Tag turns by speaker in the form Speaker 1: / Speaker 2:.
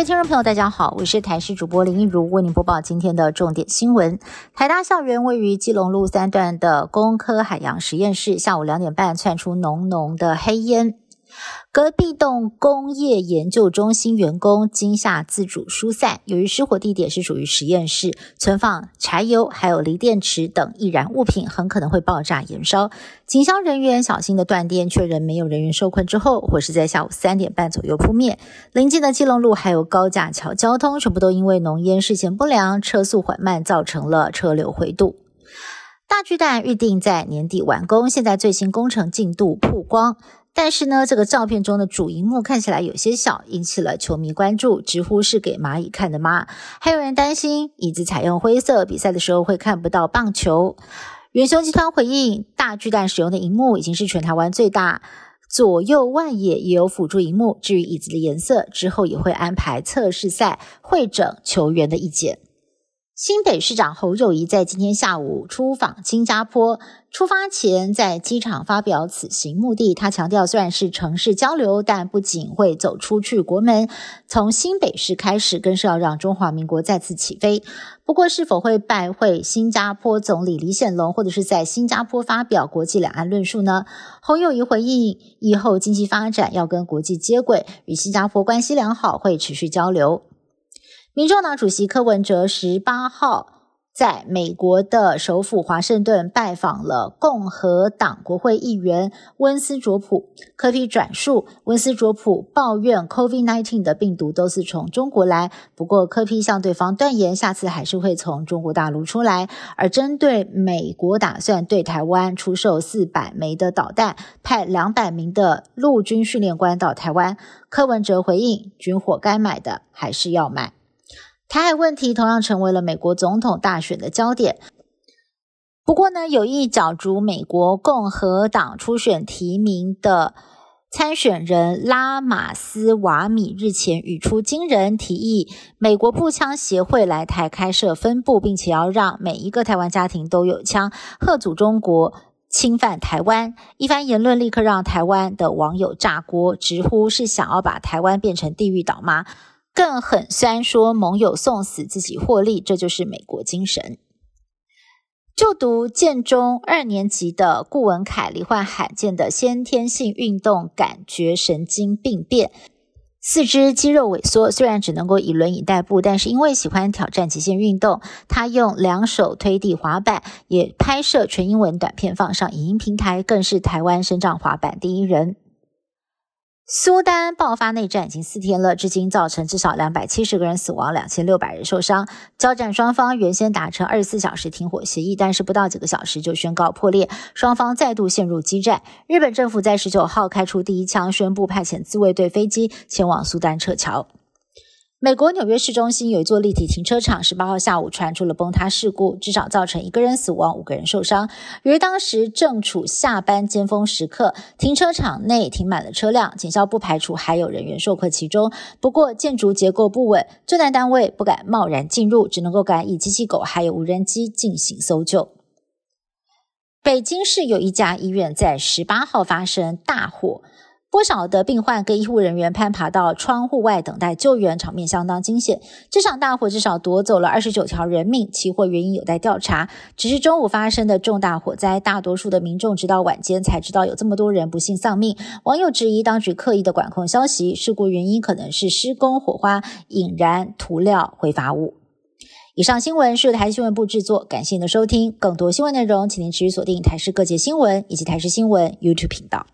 Speaker 1: 位听众朋友，大家好，我是台视主播林一如，为您播报今天的重点新闻。台大校园位于基隆路三段的工科海洋实验室，下午两点半窜出浓浓的黑烟。隔壁栋工业研究中心员工惊吓自主疏散，由于失火地点是属于实验室，存放柴油还有锂电池等易燃物品，很可能会爆炸燃烧。警消人员小心的断电，确认没有人员受困之后，火是在下午三点半左右扑灭。临近的基隆路还有高架桥交通，全部都因为浓烟视线不良、车速缓慢，造成了车流回堵。大巨蛋预定在年底完工，现在最新工程进度曝光。但是呢，这个照片中的主荧幕看起来有些小，引起了球迷关注，直呼是给蚂蚁看的吗？还有人担心椅子采用灰色，比赛的时候会看不到棒球。元雄集团回应，大巨蛋使用的荧幕已经是全台湾最大，左右外野也有辅助荧幕。至于椅子的颜色，之后也会安排测试赛会诊球员的意见。新北市长侯友谊在今天下午出访新加坡，出发前在机场发表此行目的。他强调，虽然是城市交流，但不仅会走出去国门，从新北市开始，更是要让中华民国再次起飞。不过，是否会拜会新加坡总理李显龙，或者是在新加坡发表国际两岸论述呢？侯友谊回应，以后经济发展要跟国际接轨，与新加坡关系良好，会持续交流。民众党主席柯文哲十八号在美国的首府华盛顿拜访了共和党国会议员温斯卓普。柯批转述，温斯卓普抱怨 COVID-19 的病毒都是从中国来，不过柯批向对方断言，下次还是会从中国大陆出来。而针对美国打算对台湾出售四百枚的导弹，派两百名的陆军训练官到台湾，柯文哲回应：军火该买的还是要买。台海问题同样成为了美国总统大选的焦点。不过呢，有意角逐美国共和党初选提名的参选人拉马斯瓦米日前语出惊人，提议美国步枪协会来台开设分部，并且要让每一个台湾家庭都有枪，贺阻中国侵犯台湾。一番言论立刻让台湾的网友炸锅，直呼是想要把台湾变成地狱岛吗？更狠虽然说盟友送死，自己获利，这就是美国精神。就读建中二年级的顾文凯罹患罕见的先天性运动感觉神经病变，四肢肌肉萎缩。虽然只能够以轮椅代步，但是因为喜欢挑战极限运动，他用两手推地滑板，也拍摄纯英文短片放上影音平台，更是台湾生长滑板第一人。苏丹爆发内战已经四天了，至今造成至少两百七十个人死亡，两千六百人受伤。交战双方原先达成二十四小时停火协议，但是不到几个小时就宣告破裂，双方再度陷入激战。日本政府在十九号开出第一枪，宣布派遣自卫队飞机前往苏丹撤侨。美国纽约市中心有一座立体停车场，十八号下午传出了崩塌事故，至少造成一个人死亡，五个人受伤。由于当时正处下班尖峰时刻，停车场内停满了车辆，警消不排除还有人员受困其中。不过建筑结构不稳，救难单位不敢贸然进入，只能够赶以机器狗还有无人机进行搜救。北京市有一家医院在十八号发生大火。不少的病患跟医护人员攀爬到窗户外等待救援，场面相当惊险。这场大火至少夺走了二十九条人命，起火原因有待调查。只是中午发生的重大火灾，大多数的民众直到晚间才知道有这么多人不幸丧命。网友质疑当局刻意的管控消息，事故原因可能是施工火花引燃涂料挥发物。以上新闻是由台新闻部制作，感谢您的收听。更多新闻内容，请您持续锁定台视各界新闻以及台视新闻 YouTube 频道。